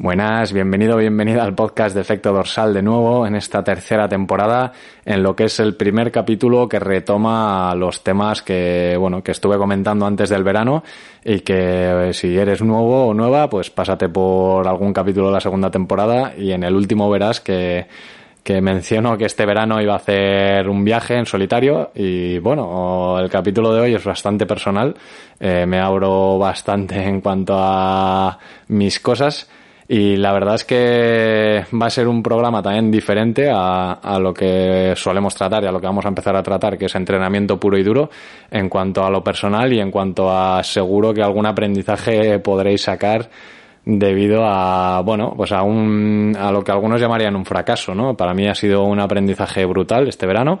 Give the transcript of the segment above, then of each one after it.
Buenas, bienvenido, bienvenida al podcast de Efecto Dorsal de nuevo en esta tercera temporada, en lo que es el primer capítulo que retoma los temas que, bueno, que estuve comentando antes del verano y que eh, si eres nuevo o nueva, pues pásate por algún capítulo de la segunda temporada y en el último verás que que menciono que este verano iba a hacer un viaje en solitario y bueno, el capítulo de hoy es bastante personal, eh, me abro bastante en cuanto a mis cosas y la verdad es que va a ser un programa también diferente a, a, lo que solemos tratar y a lo que vamos a empezar a tratar, que es entrenamiento puro y duro, en cuanto a lo personal y en cuanto a seguro que algún aprendizaje podréis sacar debido a, bueno, pues a un, a lo que algunos llamarían un fracaso, ¿no? Para mí ha sido un aprendizaje brutal este verano,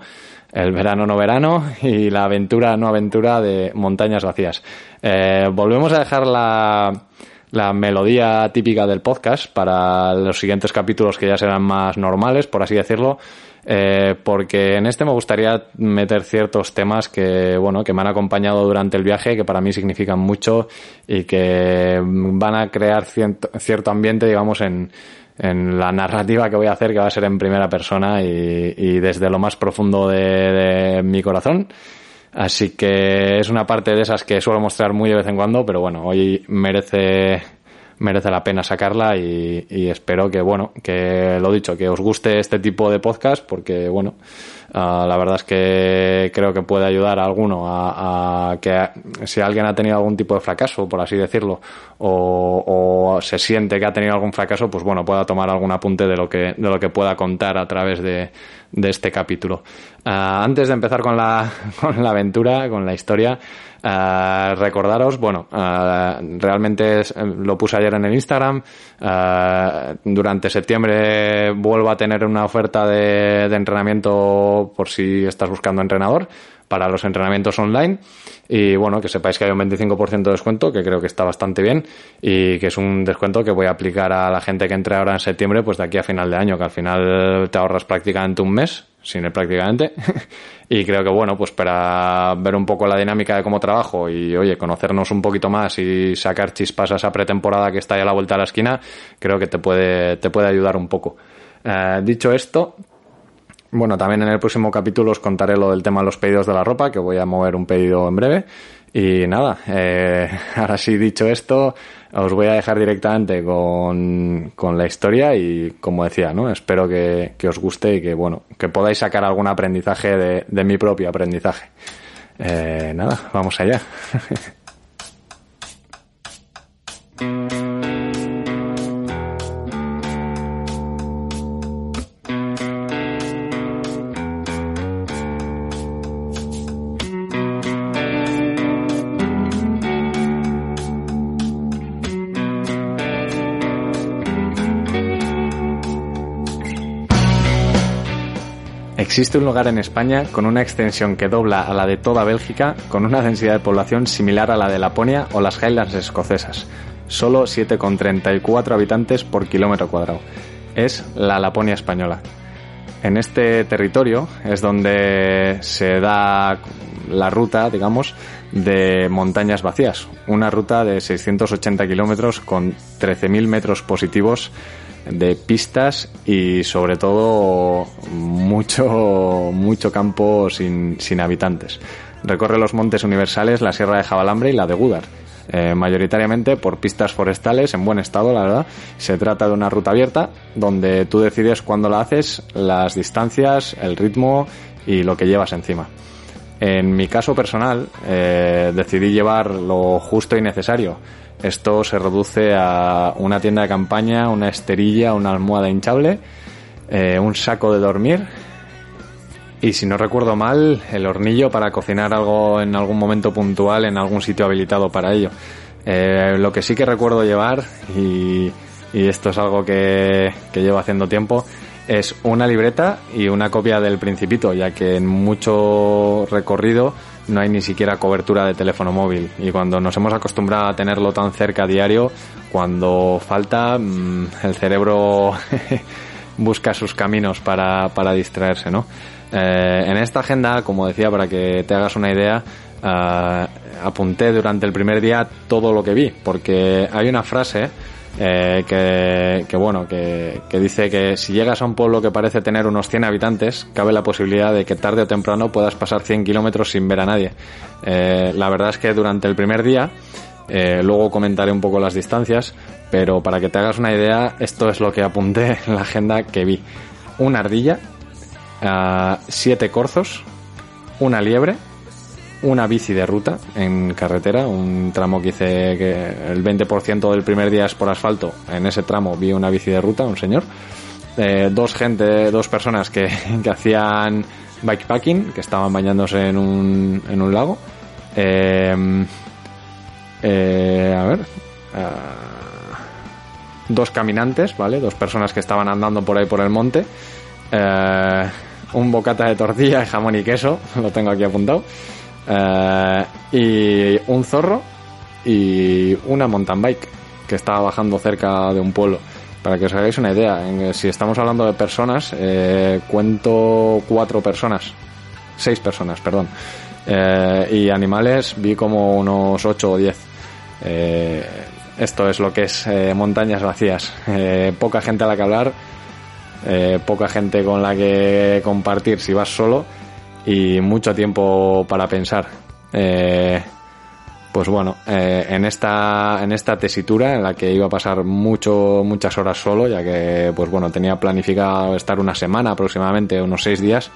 el verano no verano y la aventura no aventura de montañas vacías. Eh, volvemos a dejar la, la melodía típica del podcast para los siguientes capítulos que ya serán más normales, por así decirlo, eh, porque en este me gustaría meter ciertos temas que, bueno, que me han acompañado durante el viaje, que para mí significan mucho y que van a crear cierto, cierto ambiente, digamos, en, en la narrativa que voy a hacer, que va a ser en primera persona y, desde lo más profundo de mi corazón. Así que es una parte de esas que suelo mostrar muy de vez en cuando, pero bueno, hoy merece merece la pena sacarla y, espero que, bueno, que lo dicho, que os guste este tipo de podcast porque, bueno, uh, la verdad es que creo que puede ayudar a alguno a, que si alguien ha tenido algún tipo de fracaso, por así decirlo, o, se siente que ha tenido algún fracaso, pues bueno, pueda tomar algún apunte de lo que, de lo que pueda contar a través de, de este capítulo. Uh, antes de empezar con la, con la aventura, con la historia, Uh, recordaros, bueno, uh, realmente es, lo puse ayer en el Instagram. Uh, durante septiembre vuelvo a tener una oferta de, de, entrenamiento por si estás buscando entrenador para los entrenamientos online. Y bueno, que sepáis que hay un 25% de descuento, que creo que está bastante bien. Y que es un descuento que voy a aplicar a la gente que entre ahora en septiembre, pues de aquí a final de año, que al final te ahorras prácticamente un mes sin él prácticamente. y creo que bueno, pues para ver un poco la dinámica de cómo trabajo y oye, conocernos un poquito más y sacar chispas a esa pretemporada que está ahí a la vuelta de la esquina, creo que te puede, te puede ayudar un poco. Eh, dicho esto, bueno, también en el próximo capítulo os contaré lo del tema de los pedidos de la ropa, que voy a mover un pedido en breve. Y nada, eh, ahora sí dicho esto, os voy a dejar directamente con, con la historia y como decía, ¿no? Espero que, que, os guste y que, bueno, que podáis sacar algún aprendizaje de, de mi propio aprendizaje. Eh, nada, vamos allá. Existe un lugar en España con una extensión que dobla a la de toda Bélgica, con una densidad de población similar a la de Laponia o las Highlands escocesas. Solo 7,34 habitantes por kilómetro cuadrado. Es la Laponia española. En este territorio es donde se da la ruta, digamos, de montañas vacías. Una ruta de 680 kilómetros con 13.000 metros positivos de pistas y sobre todo mucho, mucho campo sin, sin habitantes. Recorre los montes universales, la Sierra de Jabalambre y la de Gúdar. Eh, mayoritariamente por pistas forestales en buen estado, la verdad. Se trata de una ruta abierta donde tú decides cuándo la haces, las distancias, el ritmo y lo que llevas encima. En mi caso personal, eh, decidí llevar lo justo y necesario. Esto se reduce a una tienda de campaña, una esterilla, una almohada hinchable, eh, un saco de dormir y si no recuerdo mal, el hornillo para cocinar algo en algún momento puntual en algún sitio habilitado para ello. Eh, lo que sí que recuerdo llevar, y, esto es algo que, que llevo haciendo tiempo, es una libreta y una copia del Principito, ya que en mucho recorrido no hay ni siquiera cobertura de teléfono móvil. Y cuando nos hemos acostumbrado a tenerlo tan cerca a diario, cuando falta, mmm, el cerebro busca sus caminos para, para distraerse, ¿no? Eh, en esta agenda, como decía, para que te hagas una idea, uh, apunté durante el primer día todo lo que vi, porque hay una frase eh, que, que, bueno, que, dice que si llegas a un pueblo que parece tener unos 100 habitantes, cabe la posibilidad de que tarde o temprano puedas pasar 100 kilómetros sin ver a nadie. Eh, la verdad es que durante el primer día, eh, luego comentaré un poco las distancias, pero para que te hagas una idea, esto es lo que apunté en la agenda que vi. Una ardilla, siete corzos, una liebre, una bici de ruta en carretera, un tramo que hice que el 20% del primer día es por asfalto. En ese tramo vi una bici de ruta, un señor. Eh, dos gente, dos personas que, que, hacían bikepacking, que estaban bañándose en un, en un lago. Eh, eh, a ver. dos caminantes, ¿vale? Dos personas que estaban andando por ahí por el monte. un bocata de tortilla, jamón y queso, lo tengo aquí apuntado. Eh, y un zorro y una mountain bike que estaba bajando cerca de un pueblo. Para que os hagáis una idea, si estamos hablando de personas, eh, cuento cuatro personas, seis personas, perdón. Eh, y animales vi como unos ocho o diez. esto es lo que es montañas vacías. poca gente a la que hablar, poca gente con la que compartir si vas solo y mucho tiempo para pensar. Eh, pues bueno, eh, en esta en esta tesitura en la que iba a pasar mucho muchas horas solo, ya que pues bueno tenía planificado estar una semana aproximadamente, unos seis días.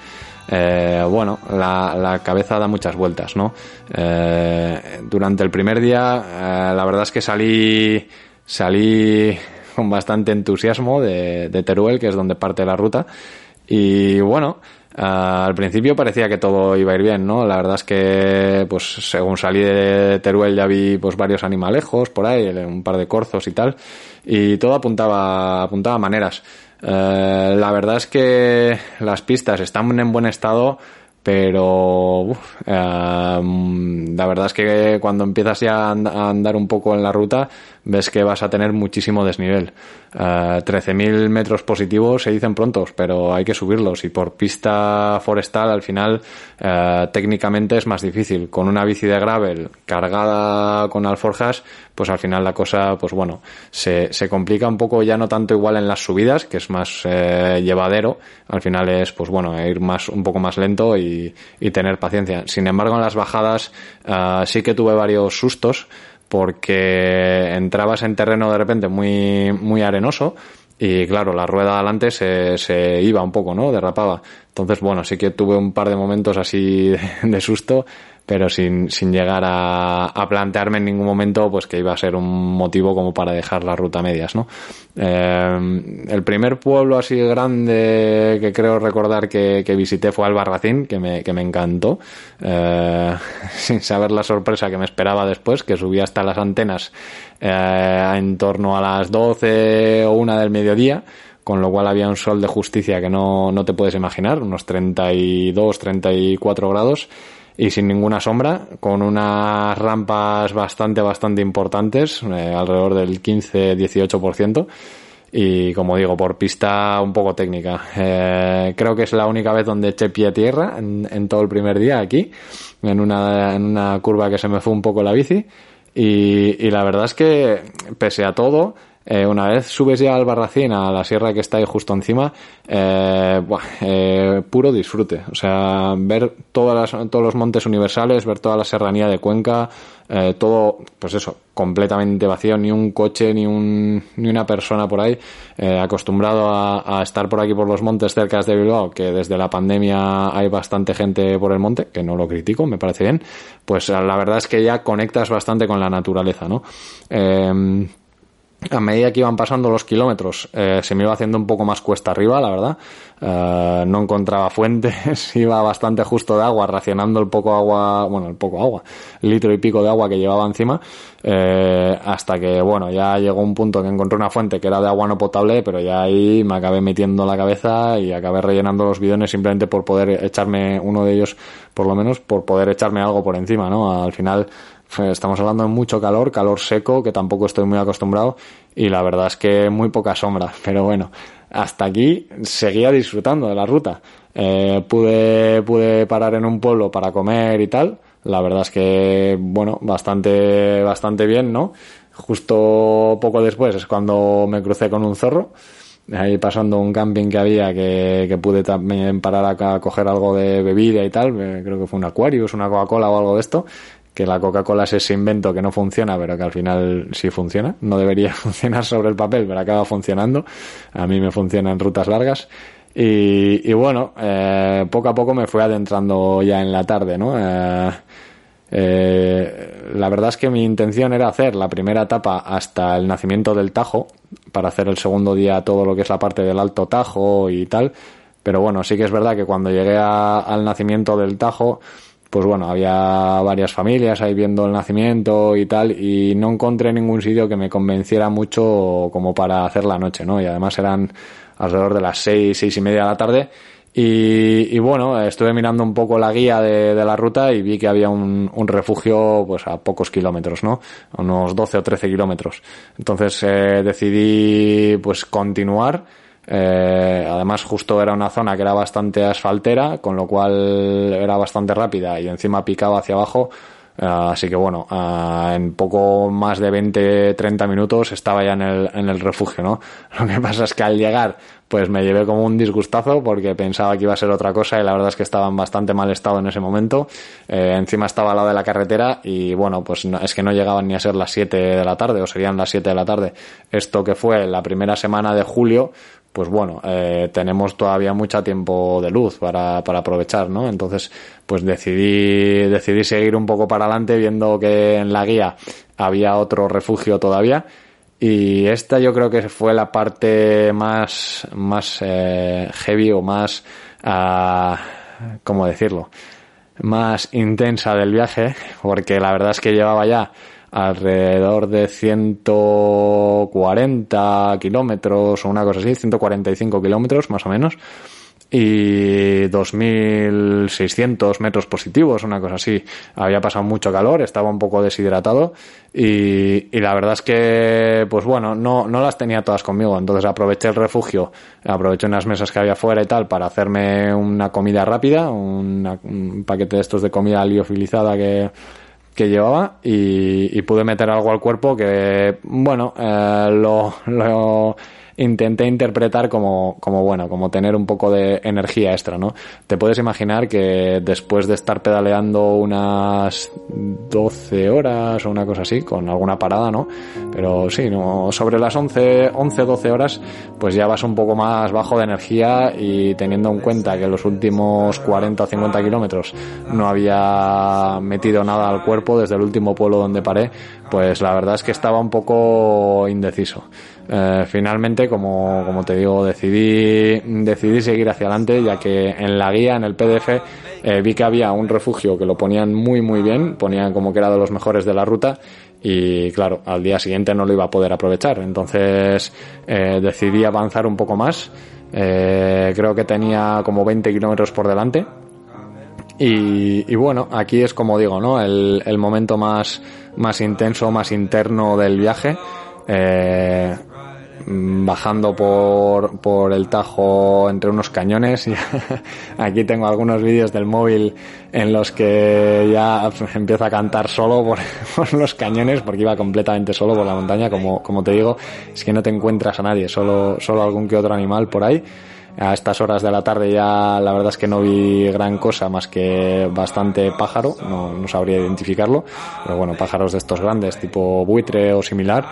Eh, bueno, la, la, cabeza da muchas vueltas, ¿no? durante el primer día, la verdad es que salí salí con bastante entusiasmo de, de Teruel, que es donde parte la ruta, y bueno, Ah, al principio parecía que todo iba a ir bien, ¿no? La verdad es que, pues, según salí de Teruel ya vi, pues, varios animalejos por ahí, un par de corzos y tal, y todo apuntaba, apuntaba maneras. Eh, la verdad es que las pistas están en buen estado, pero eh, la verdad es que cuando empiezas ya a andar un poco en la ruta ves que vas a tener muchísimo desnivel. 13.000 eh, metros positivos se dicen prontos, pero hay que subirlos y por pista forestal al final eh, técnicamente es más difícil. Con una bici de gravel cargada con alforjas, pues al final la cosa, pues bueno, se, se complica un poco ya no tanto igual en las subidas, que es más eh, llevadero, al final es pues bueno, ir más un poco más lento y, y tener paciencia. Sin embargo, en las bajadas sí que tuve varios sustos porque entrabas en terreno de repente muy, muy arenoso y claro, la rueda adelante se, se iba un poco, ¿no? Derrapaba. Entonces, bueno, sí que tuve un par de momentos así de susto, pero sin, sin llegar a, a, plantearme en ningún momento pues que iba a ser un motivo como para dejar la ruta medias, ¿no? Eh, el primer pueblo así grande que creo recordar que, que visité fue Albarracín, que me, que me encantó, eh, sin saber la sorpresa que me esperaba después, que subí hasta las antenas eh, en torno a las 12 o una del mediodía, con lo cual había un sol de justicia que no, no te puedes imaginar, unos 32, 34 grados y sin ninguna sombra, con unas rampas bastante, bastante importantes, eh, alrededor del 15-18%. Y como digo, por pista un poco técnica. Eh, creo que es la única vez donde eché pie a tierra en, todo el primer día aquí, en una, en una curva que se me fue un poco la bici. Y la verdad es que, pese a todo, eh, una vez subes ya al Barracín, a la sierra que está ahí justo encima, eh, eh, puro disfrute. O sea, ver todas las, todos los montes universales, ver toda la serranía de Cuenca, eh, todo, pues eso, completamente vacío, ni un coche, ni, un, ni una persona por ahí, eh, acostumbrado a, a, estar por aquí por los montes cerca de Bilbao, que desde la pandemia hay bastante gente por el monte, que no lo critico, me parece bien, pues la verdad es que ya conectas bastante con la naturaleza, ¿no? A medida que iban pasando los kilómetros eh, se me iba haciendo un poco más cuesta arriba, la verdad. Eh, no encontraba fuentes, iba bastante justo de agua, racionando el poco agua, bueno, el poco agua, litro y pico de agua que llevaba encima, eh, hasta que, bueno, ya llegó un punto que encontré una fuente que era de agua no potable, pero ya ahí me acabé metiendo la cabeza y acabé rellenando los bidones simplemente por poder echarme uno de ellos, por lo menos, por poder echarme algo por encima, ¿no? Al final, Estamos hablando de mucho calor, calor seco, que tampoco estoy muy acostumbrado, y la verdad es que muy poca sombra. Pero bueno, hasta aquí seguía disfrutando de la ruta. Eh, pude, pude parar en un pueblo para comer y tal. La verdad es que, bueno, bastante, bastante bien, ¿no? Justo poco después es cuando me crucé con un zorro, ahí pasando un camping que había que, que pude también parar acá a coger algo de bebida y tal, eh, creo que fue un Aquarius, una Coca-Cola o algo de esto, que la Coca-Cola es ese invento que no funciona, pero que al final sí funciona. No debería funcionar sobre el papel, pero acaba funcionando. A mí me funciona en rutas largas. Y, y bueno, eh, poco a poco me fui adentrando ya en la tarde, ¿no? Eh, eh, la verdad es que mi intención era hacer la primera etapa hasta el nacimiento del Tajo, para hacer el segundo día todo lo que es la parte del Alto Tajo y tal. Pero bueno, sí que es verdad que cuando llegué al nacimiento del Tajo, pues bueno, había varias familias ahí viendo el nacimiento y tal, y no encontré ningún sitio que me convenciera mucho como para hacer la noche, ¿no? Y además eran alrededor de las seis, seis y media de la tarde. Y, bueno, estuve mirando un poco la guía de, la ruta y vi que había un, refugio pues a pocos kilómetros, ¿no? unos 12 o 13 kilómetros. Entonces eh, decidí pues continuar. Eh, además justo era una zona que era bastante asfaltera, con lo cual era bastante rápida y encima picaba hacia abajo. Eh, así que bueno, eh, en poco más de 20, 30 minutos estaba ya en el, en el refugio, ¿no? Lo que pasa es que al llegar pues me llevé como un disgustazo porque pensaba que iba a ser otra cosa y la verdad es que estaba en bastante mal estado en ese momento. Eh, encima estaba al lado de la carretera y bueno, pues es que no llegaban ni a ser las 7 de la tarde o serían las 7 de la tarde. Esto que fue la primera semana de julio, pues bueno, eh, tenemos todavía mucho tiempo de luz para, para aprovechar, ¿no? Entonces, pues decidí, decidí seguir un poco para adelante viendo que en la guía había otro refugio todavía y esta yo creo que fue la parte más, más eh, heavy o más, uh, ¿cómo decirlo? Más intensa del viaje, porque la verdad es que llevaba ya alrededor de 140 kilómetros o una cosa así, 145 kilómetros más o menos y 2.600 metros positivos, una cosa así. Había pasado mucho calor, estaba un poco deshidratado y, y, la verdad es que, pues bueno, no, no las tenía todas conmigo. Entonces aproveché el refugio, aproveché unas mesas que había fuera y tal para hacerme una comida rápida, un paquete de estos de comida liofilizada que, que llevaba y, y pude meter algo al cuerpo que, bueno, eh, lo, lo intenté interpretar como, como, bueno, como tener un poco de energía extra, ¿no? Te puedes imaginar que después de estar pedaleando unas 12 horas o una cosa así, con alguna parada, ¿no? Pero sí, no, sobre las 11, 11, 12 horas, pues ya vas un poco más bajo de energía y teniendo en cuenta que los últimos 40 o 50 kilómetros no había metido nada al cuerpo desde el último pueblo donde paré, pues la verdad es que estaba un poco indeciso. Eh, finalmente, como, como te digo, decidí, decidí seguir hacia adelante, ya que en la guía, en el PDF, eh, vi que había un refugio que lo ponían muy, muy bien, ponían como que era de los mejores de la ruta, y claro, al día siguiente no lo iba a poder aprovechar. Entonces eh, decidí avanzar un poco más. creo que tenía como 20 kilómetros por delante. Y, y, bueno, aquí es como digo, ¿no? El, el momento más, más intenso, más interno del viaje. Eh, bajando por, por el Tajo entre unos cañones. Y aquí tengo algunos vídeos del móvil en los que ya empieza a cantar solo por, los cañones, porque iba completamente solo por la montaña, como, como te digo, es que no te encuentras a nadie, solo, solo algún que otro animal por ahí. A estas horas de la tarde ya la verdad es que no vi gran cosa más que bastante pájaro, no, no sabría identificarlo, pero bueno, pájaros de estos grandes, tipo buitre o similar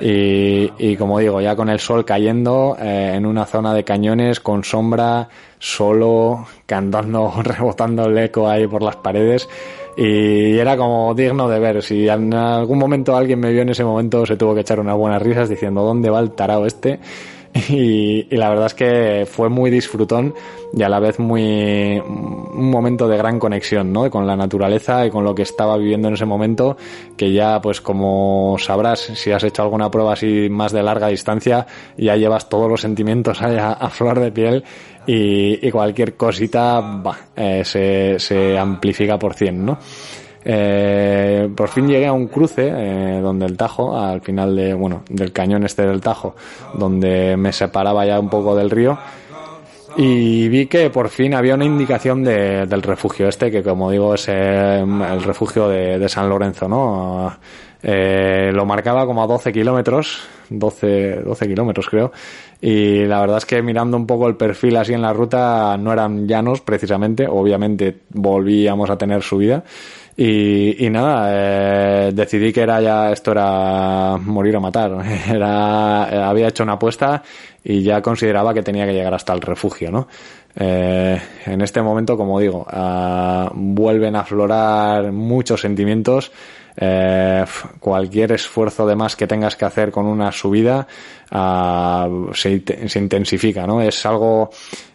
y, y, como digo, ya con el sol cayendo eh, en una zona de cañones con sombra, solo, cantando, rebotando el eco ahí por las paredes. Y era como digno de ver. Si en algún momento alguien me vio en ese momento, se tuvo que echar unas buenas risas diciendo, ¿dónde va el tarao este? Y, la verdad es que fue muy disfrutón y a la vez muy un momento de gran conexión ¿no? con la naturaleza y con lo que estaba viviendo en ese momento que ya pues como sabrás si has hecho alguna prueba así más de larga distancia ya llevas todos los sentimientos a, a flor de piel y, cualquier cosita bah, eh, se, se amplifica por cien ¿no? Eh, por fin llegué a un cruce eh, donde el Tajo, al final de, bueno, del cañón este del Tajo, donde me separaba ya un poco del río, y vi que por fin había una indicación de, del refugio este, que como digo es eh, el refugio de, San Lorenzo, ¿no? Eh, lo marcaba como a 12 kilómetros, 12, 12 kilómetros creo, y la verdad es que mirando un poco el perfil así en la ruta no eran llanos precisamente, obviamente volvíamos a tener subida. Y, nada, eh, decidí que era ya, esto era morir o matar. Era, había hecho una apuesta y ya consideraba que tenía que llegar hasta el refugio, ¿no? Eh, en este momento, como digo, uh, vuelven a aflorar muchos sentimientos. Eh, cualquier esfuerzo de más que tengas que hacer con una subida uh, se, se, intensifica, ¿no? Es algo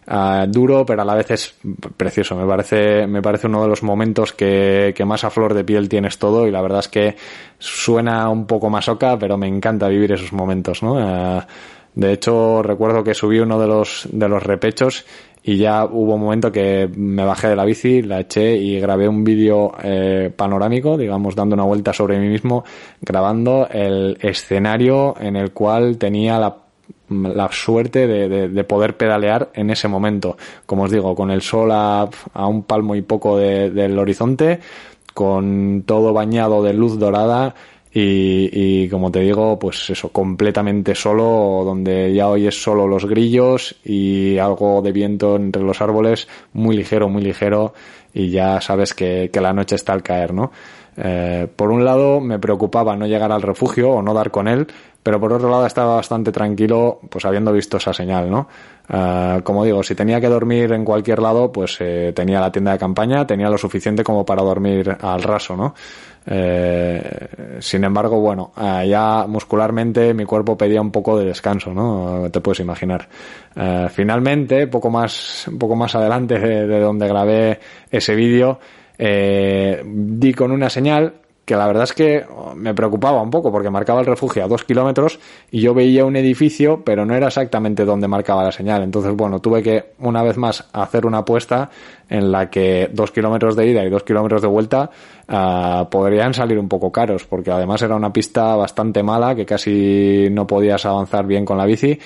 uh, duro, pero a la vez es precioso. Me parece, me parece uno de los momentos que, que, más a flor de piel tienes todo y la verdad es que suena un poco masoca, pero me encanta vivir esos momentos, ¿no? Uh, de hecho, recuerdo que subí uno de los, de los repechos y ya hubo un momento que me bajé de la bici, la eché y grabé un vídeo eh, panorámico, digamos, dando una vuelta sobre mí mismo, grabando el escenario en el cual tenía la la suerte de, de, de, poder pedalear en ese momento. Como os digo, con el sol a, a un palmo y poco de, del horizonte, con todo bañado de luz dorada y, y, como te digo, pues eso, completamente solo, donde ya oyes solo los grillos y algo de viento entre los árboles, muy ligero, muy ligero, y ya sabes que, que la noche está al caer, ¿no? Eh, por un lado me preocupaba no llegar al refugio o no dar con él, pero por otro lado estaba bastante tranquilo, pues habiendo visto esa señal, ¿no? Uh, como digo, si tenía que dormir en cualquier lado, pues eh, tenía la tienda de campaña, tenía lo suficiente como para dormir al raso, ¿no? Eh, sin embargo, bueno, ya muscularmente mi cuerpo pedía un poco de descanso, ¿no? Te puedes imaginar. Uh, finalmente, poco más, poco más adelante de, de donde grabé ese vídeo, eh, di con una señal que la verdad es que me preocupaba un poco porque marcaba el refugio a dos kilómetros y yo veía un edificio pero no era exactamente donde marcaba la señal. Entonces bueno tuve que una vez más hacer una apuesta en la que dos kilómetros de ida y dos kilómetros de vuelta uh, podrían salir un poco caros porque además era una pista bastante mala que casi no podías avanzar bien con la bici.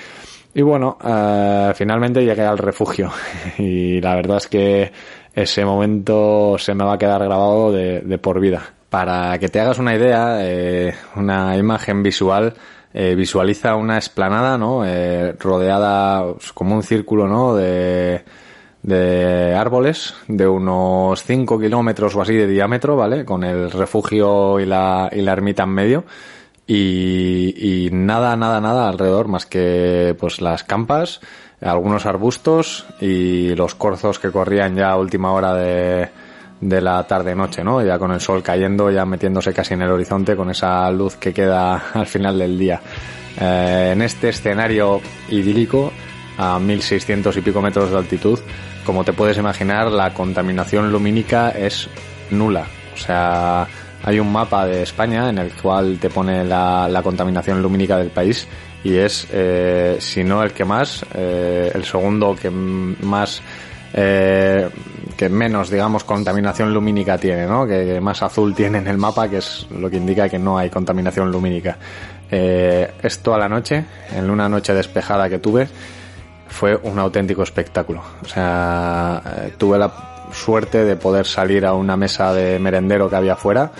Y bueno, uh, finalmente llegué al refugio. Y la verdad es que ese momento se me va a quedar grabado de, de por vida. Para que te hagas una idea, eh, una imagen visual, eh, visualiza una esplanada, ¿no? Eh, rodeada pues, como un círculo, ¿no? De, árboles de unos 5 kilómetros o así de diámetro, ¿vale? Con el refugio y la, y la ermita en medio. Y, y nada, nada, nada alrededor más que pues las campas, algunos arbustos y los corzos que corrían ya a última hora de, de la tarde-noche, ¿no? Ya con el sol cayendo, ya metiéndose casi en el horizonte con esa luz que queda al final del día. Eh, en este escenario idílico, a 1600 y pico metros de altitud, como te puedes imaginar, la contaminación lumínica es nula. O sea, hay un mapa de España en el cual te pone la, contaminación lumínica del país y es, eh, si no el que más, eh, el segundo que más, menos, digamos, contaminación lumínica tiene, ¿no? Que, más azul tiene en el mapa, que es lo que indica que no hay contaminación lumínica. esto a la noche, en una noche despejada que tuve, fue un auténtico espectáculo. O sea, tuve la suerte de poder salir a una mesa de merendero que había afuera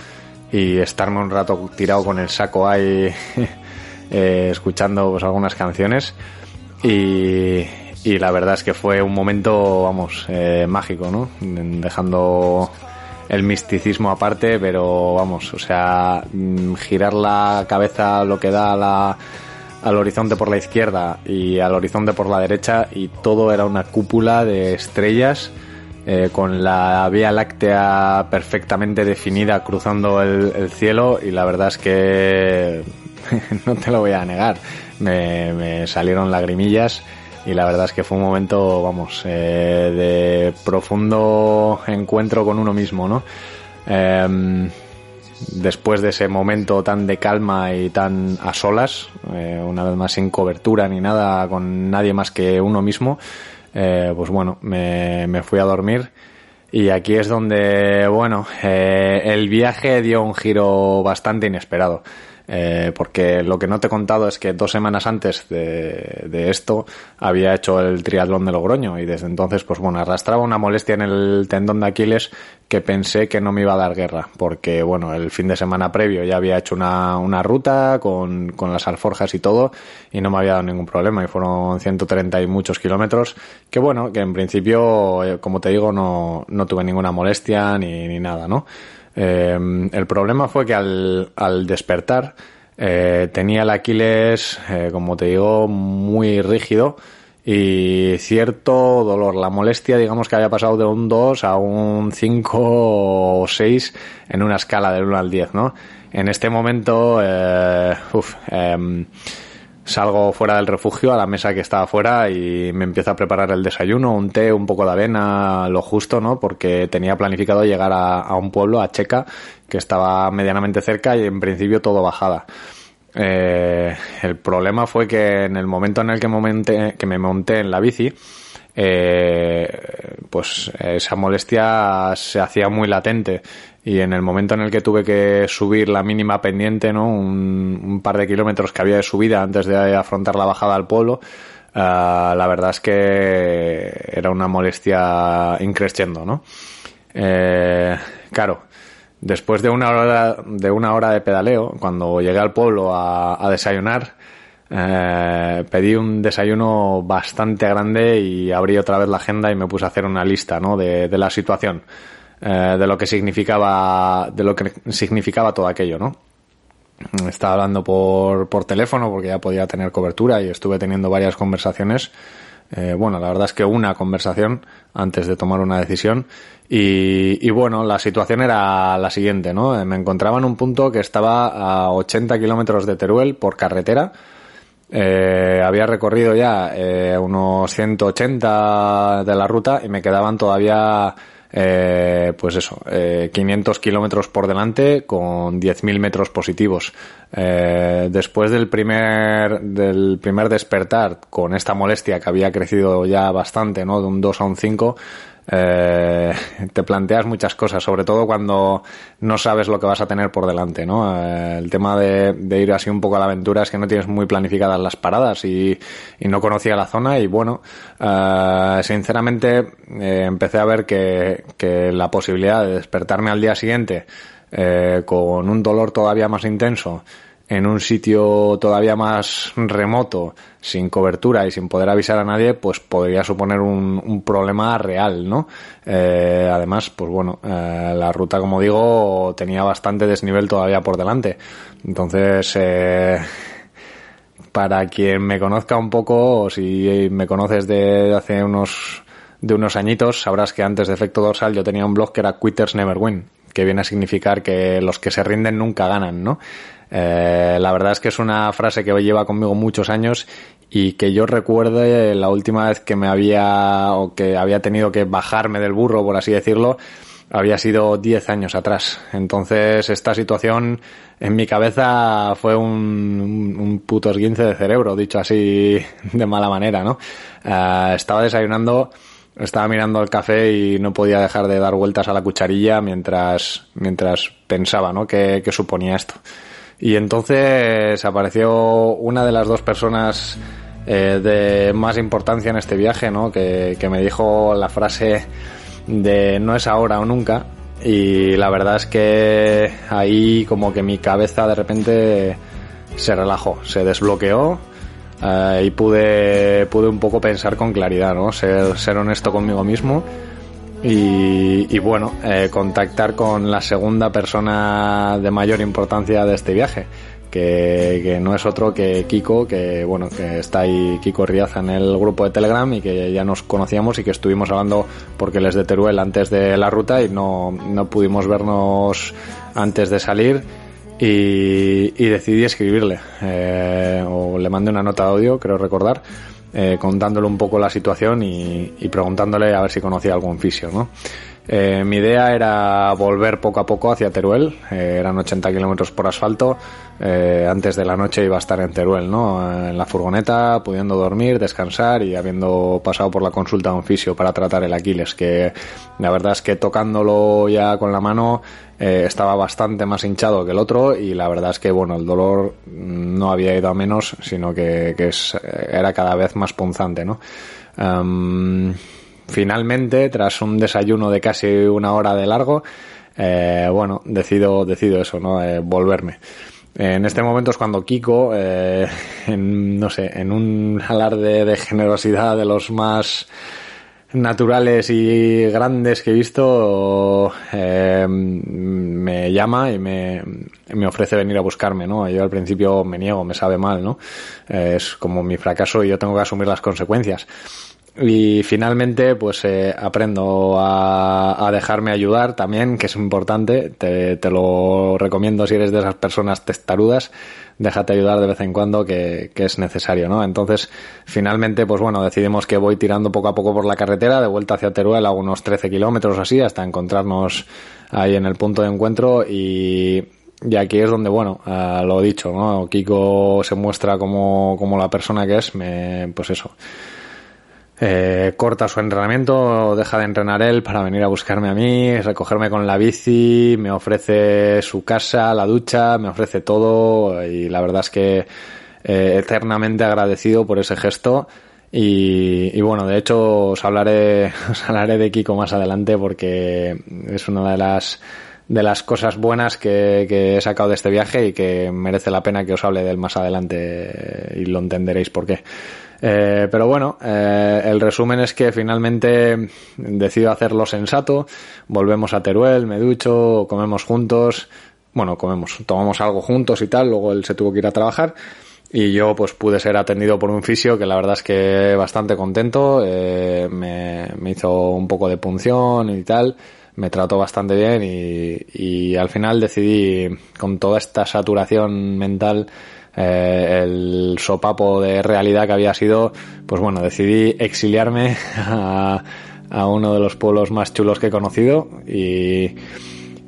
y estarme un rato tirado con el saco ahí eh, escuchando pues, algunas canciones y, y, la verdad es que fue un momento, vamos, eh, mágico, ¿no? Dejando el misticismo aparte, pero vamos, o sea, mm, girar la cabeza lo que da la, al horizonte por la izquierda y al horizonte por la derecha y todo era una cúpula de estrellas eh, con la Vía Láctea perfectamente definida cruzando el, el, cielo y la verdad es que no te lo voy a negar, me, salieron lagrimillas y la verdad es que fue un momento, vamos, eh, de profundo encuentro con uno mismo, ¿no? Eh, después de ese momento tan de calma y tan a solas, eh, una vez más sin cobertura ni nada, con nadie más que uno mismo, eh, pues bueno, me, me, fui a dormir y aquí es donde, bueno, el viaje dio un giro bastante inesperado. Eh, porque lo que no te he contado es que dos semanas antes de, esto había hecho el triatlón de Logroño y desde entonces, pues bueno, arrastraba una molestia en el tendón de Aquiles que pensé que no me iba a dar guerra, porque bueno, el fin de semana previo ya había hecho una, una ruta con, con las alforjas y todo y no me había dado ningún problema y fueron 130 y muchos kilómetros que bueno, que en principio, eh, como te digo, no, no tuve ninguna molestia ni, ni nada, ¿no? Eh, el problema fue que al, al despertar eh, tenía el Aquiles, eh, como te digo, muy rígido y cierto dolor. La molestia, digamos que había pasado de un 2 a un 5 o 6 en una escala del 1 al 10, ¿no? En este momento, eh, uf, eh, salgo fuera del refugio a la mesa que estaba afuera y me empiezo a preparar el desayuno, un té, un poco de avena, lo justo, ¿no? Porque tenía planificado llegar a, un pueblo, a Checa, que estaba medianamente cerca y en principio todo bajada. Eh, el problema fue que en el momento en el que, momenté, que me monté en la bici, eh, pues esa molestia se hacía muy latente y en el momento en el que tuve que subir la mínima pendiente, ¿no? Un, par de kilómetros que había de subida antes de afrontar la bajada al pueblo, uh, la verdad es que era una molestia increciendo, ¿no? Eh, claro, después de una hora de una hora de pedaleo, cuando llegué al pueblo a desayunar, eh, pedí un desayuno bastante grande y abrí otra vez la agenda y me puse a hacer una lista, ¿no? De, de la situación eh, de lo que significaba de lo que significaba todo aquello, ¿no? Estaba hablando por, por teléfono porque ya podía tener cobertura y estuve teniendo varias conversaciones. Eh, bueno, la verdad es que una conversación antes de tomar una decisión. Y, y, bueno, la situación era la siguiente, ¿no? Me encontraba en un punto que estaba a 80 kilómetros de Teruel por carretera. Eh, había recorrido ya eh, unos 180 de la ruta y me quedaban todavía eh, pues eso, eh, 500 kilómetros por delante con 10.000 metros positivos. Eh, después del primer, del primer despertar con esta molestia que había crecido ya bastante, ¿no? De un 2 a un 5, eh, te planteas muchas cosas, sobre todo cuando no sabes lo que vas a tener por delante, ¿no? Eh, el tema de, ir así un poco a la aventura es que no tienes muy planificadas las paradas y, no conocía la zona y bueno, eh, sinceramente eh, empecé a ver que, que, la posibilidad de despertarme al día siguiente con un dolor todavía más intenso en un sitio todavía más remoto, sin cobertura y sin poder avisar a nadie, pues podría suponer un, problema real, ¿no? Eh, además, pues bueno, eh, la ruta, como digo, tenía bastante desnivel todavía por delante. Entonces, eh, para quien me conozca un poco, o si me conoces de hace unos de unos añitos, sabrás que antes de Efecto Dorsal yo tenía un blog que era Quitters Never Win, que viene a significar que los que se rinden nunca ganan, ¿no? Eh, la verdad es que es una frase que lleva conmigo muchos años y que yo recuerde la última vez que me había o que había tenido que bajarme del burro, por así decirlo, había sido 10 años atrás. Entonces esta situación en mi cabeza fue un, un, puto esguince de cerebro, dicho así de mala manera, ¿no? Uh, estaba desayunando, estaba mirando el café y no podía dejar de dar vueltas a la cucharilla mientras, mientras pensaba, ¿no? ¿Qué, qué suponía esto? Y entonces apareció una de las dos personas eh, de más importancia en este viaje, ¿no? Que, que, me dijo la frase de no es ahora o nunca. Y la verdad es que ahí como que mi cabeza de repente se relajó, se desbloqueó eh, y pude, pude un poco pensar con claridad, ¿no? Ser, ser honesto conmigo mismo y, bueno, eh, contactar con la segunda persona de mayor importancia de este viaje, que, no es otro que Kiko, que bueno, que está ahí Kiko Riaza en el grupo de Telegram y que ya nos conocíamos y que estuvimos hablando porque él es de Teruel antes de la ruta y no, no pudimos vernos antes de salir. Y, y decidí escribirle, eh, o le mandé una nota de audio, creo recordar, eh, contándole un poco la situación y, y, preguntándole a ver si conocía algún fisio, ¿no? Eh, mi idea era volver poco a poco hacia Teruel, eh, eran 80 kilómetros por asfalto, eh, antes de la noche iba a estar en Teruel, ¿no? En la furgoneta, pudiendo dormir, descansar y habiendo pasado por la consulta de un fisio para tratar el Aquiles, que la verdad es que tocándolo ya con la mano estaba bastante más hinchado que el otro y la verdad es que, bueno, el dolor no había ido a menos, sino que, es, era cada vez más punzante, ¿no? Em, finalmente, tras un desayuno de casi una hora de largo, eh, bueno, decido, decido eso, ¿no? Eh, volverme. En este momento es cuando Kiko, eh, en, no sé, en un alarde de generosidad de los más naturales y grandes que he visto, me llama y me, me, ofrece venir a buscarme, ¿no? Yo al principio me niego, me sabe mal, ¿no? es como mi fracaso y yo tengo que asumir las consecuencias. Y finalmente, pues eh, aprendo a, dejarme ayudar también, que es importante. Te, te, lo recomiendo si eres de esas personas testarudas. Déjate ayudar de vez en cuando, que, que, es necesario, ¿no? Entonces, finalmente, pues bueno, decidimos que voy tirando poco a poco por la carretera, de vuelta hacia Teruel, a unos 13 kilómetros así, hasta encontrarnos ahí en el punto de encuentro. Y, y aquí es donde, bueno, uh, lo dicho, ¿no? Kiko se muestra como, como la persona que es, me, pues eso eh, corta su entrenamiento, deja de entrenar él para venir a buscarme a mí, recogerme con la bici, me ofrece su casa, la ducha, me ofrece todo y la verdad es que eh, eternamente agradecido por ese gesto. Y, bueno, de hecho os hablaré, os hablaré de Kiko más adelante porque es una de las de las cosas buenas que, que, he sacado de este viaje y que merece la pena que os hable de él más adelante y lo entenderéis por qué. Eh, pero bueno, eh, el resumen es que finalmente decido hacerlo sensato, volvemos a Teruel, me ducho, comemos juntos, bueno, comemos, tomamos algo juntos y tal, luego él se tuvo que ir a trabajar. Y yo pues pude ser atendido por un fisio que la verdad es que bastante contento, eh, me, me, hizo un poco de punción y tal, me trató bastante bien y, y al final decidí con toda esta saturación mental eh, el sopapo de realidad que había sido, pues bueno, decidí exiliarme a, uno de los pueblos más chulos que he conocido y,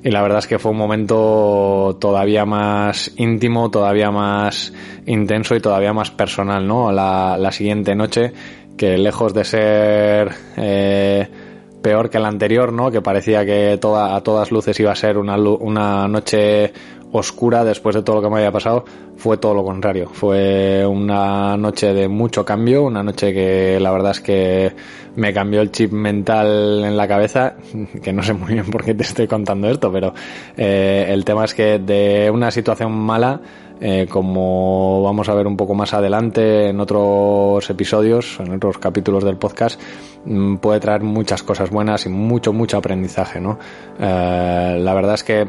la verdad es que fue un momento todavía más íntimo, todavía más intenso y todavía más personal, ¿no? La, la siguiente noche, que lejos de ser eh, peor que la anterior, ¿no? Que parecía que toda, a todas luces iba a ser una, una noche oscura después de todo lo que me había pasado, fue todo lo contrario. Fue una noche de mucho cambio, una noche que la verdad es que me cambió el chip mental en la cabeza, que no sé muy bien por qué te estoy contando esto, pero eh, el tema es que de una situación mala, eh, como vamos a ver un poco más adelante en otros episodios, en otros capítulos del podcast, mm, puede traer muchas cosas buenas y mucho, mucho aprendizaje, ¿no? Eh, la verdad es que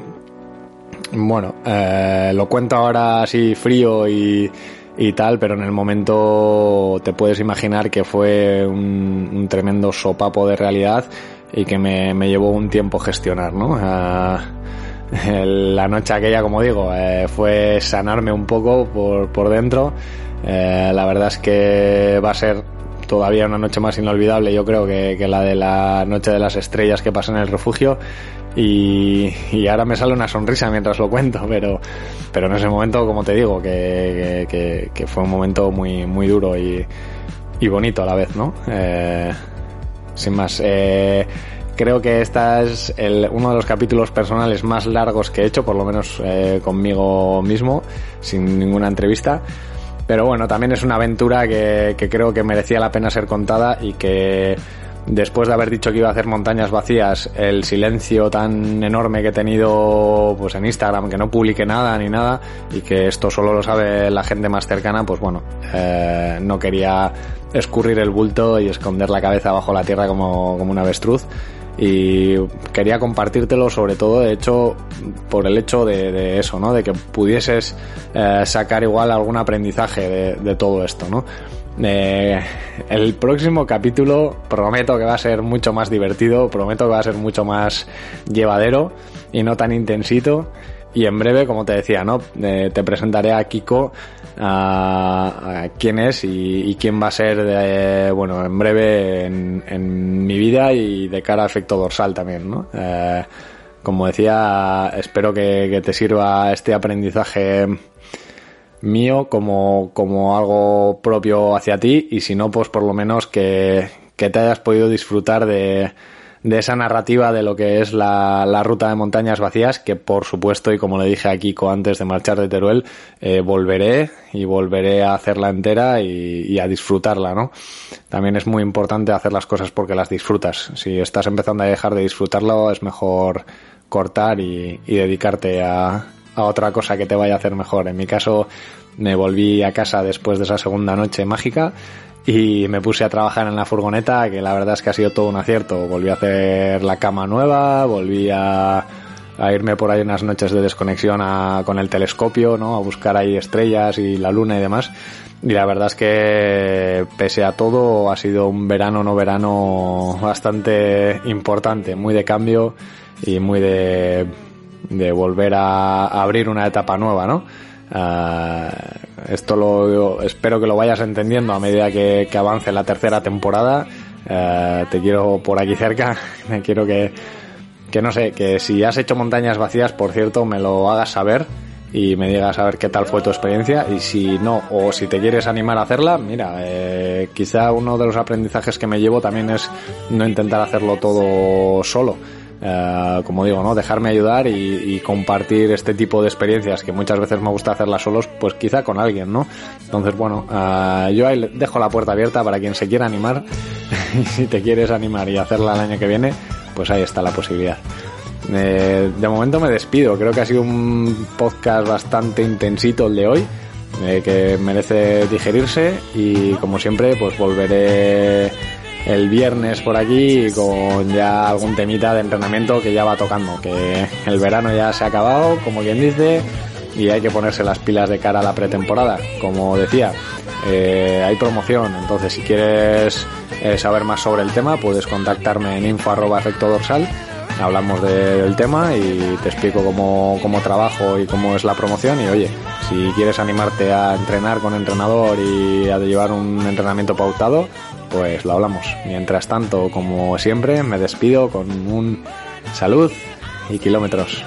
bueno, eh, lo cuento ahora así frío y, y, tal, pero en el momento te puedes imaginar que fue un, tremendo sopapo de realidad y que me, me llevó un tiempo gestionar, ¿no? La noche aquella, como digo, eh, fue sanarme un poco por, por dentro. Eh, la verdad es que va a ser todavía una noche más inolvidable, yo creo, que, que la de la noche de las estrellas que pasé en el refugio y, ahora me sale una sonrisa mientras lo cuento, pero, pero en ese momento, como te digo, que, que, que fue un momento muy, muy duro y, y bonito a la vez, ¿no? Eh, sin más, eh, creo que esta es el, uno de los capítulos personales más largos que he hecho, por lo menos eh, conmigo mismo, sin ninguna entrevista. Pero bueno, también es una aventura que, que creo que merecía la pena ser contada y que después de haber dicho que iba a hacer montañas vacías, el silencio tan enorme que he tenido pues en Instagram, que no publique nada ni nada, y que esto solo lo sabe la gente más cercana, pues bueno, eh, no quería escurrir el bulto y esconder la cabeza bajo la tierra como, como un avestruz. Y quería compartírtelo sobre todo, de hecho, por el hecho de, de eso, ¿no? De que pudieses eh, sacar igual algún aprendizaje de, de todo esto, ¿no? Eh, el próximo capítulo prometo que va a ser mucho más divertido, prometo que va a ser mucho más llevadero y no tan intensito. y en breve, como te decía, ¿no? Eh, te presentaré a Kiko, a, quién es y, quién va a ser, bueno, en breve en, mi vida y de cara a efecto dorsal también, ¿no? Eh, como decía, espero que, te sirva este aprendizaje mío como, como algo propio hacia ti y si no, pues por lo menos que, que te hayas podido disfrutar de, de esa narrativa de lo que es la, la, ruta de montañas vacías, que por supuesto, y como le dije a Kiko antes de marchar de Teruel, eh, volveré y volveré a hacerla entera y, a disfrutarla, ¿no? También es muy importante hacer las cosas porque las disfrutas. Si estás empezando a dejar de disfrutarlo, es mejor cortar y, y dedicarte a, a otra cosa que te vaya a hacer mejor. En mi caso, me volví a casa después de esa segunda noche mágica y me puse a trabajar en la furgoneta, que la verdad es que ha sido todo un acierto. Volví a hacer la cama nueva, volví a, irme por ahí unas noches de desconexión con el telescopio, ¿no? A buscar ahí estrellas y la luna y demás. Y la verdad es que, pese a todo, ha sido un verano, no verano, bastante importante, muy de cambio y muy de, de volver a abrir una etapa nueva, ¿no? Uh, esto lo espero que lo vayas entendiendo a medida que, avance la tercera temporada. Uh, te quiero por aquí cerca. Me quiero que, que no sé, que si has hecho montañas vacías, por cierto, me lo hagas saber y me digas a ver qué tal fue tu experiencia y si no o si te quieres animar a hacerla mira eh, quizá uno de los aprendizajes que me llevo también es no intentar hacerlo todo solo eh, como digo, ¿no? Dejarme ayudar y, compartir este tipo de experiencias que muchas veces me gusta hacerlas solos, pues quizá con alguien, ¿no? Entonces, bueno, uh, yo ahí dejo la puerta abierta para quien se quiera animar. y si te quieres animar y hacerla el año que viene, pues ahí está la posibilidad. Eh, de momento me despido. Creo que ha sido un podcast bastante intensito el de hoy, que merece digerirse y como siempre, pues volveré el viernes por aquí con ya algún temita de entrenamiento que ya va tocando, que el verano ya se ha acabado, como quien dice, y hay que ponerse las pilas de cara a la pretemporada. Como decía, eh, hay promoción, entonces si quieres eh, saber más sobre el tema, puedes contactarme en info arroba. Hablamos del tema y te explico cómo, cómo trabajo y cómo es la promoción. Y oye, si quieres animarte a entrenar con entrenador y a llevar un entrenamiento pautado, pues lo hablamos. Mientras tanto, como siempre, me despido con un salud y kilómetros.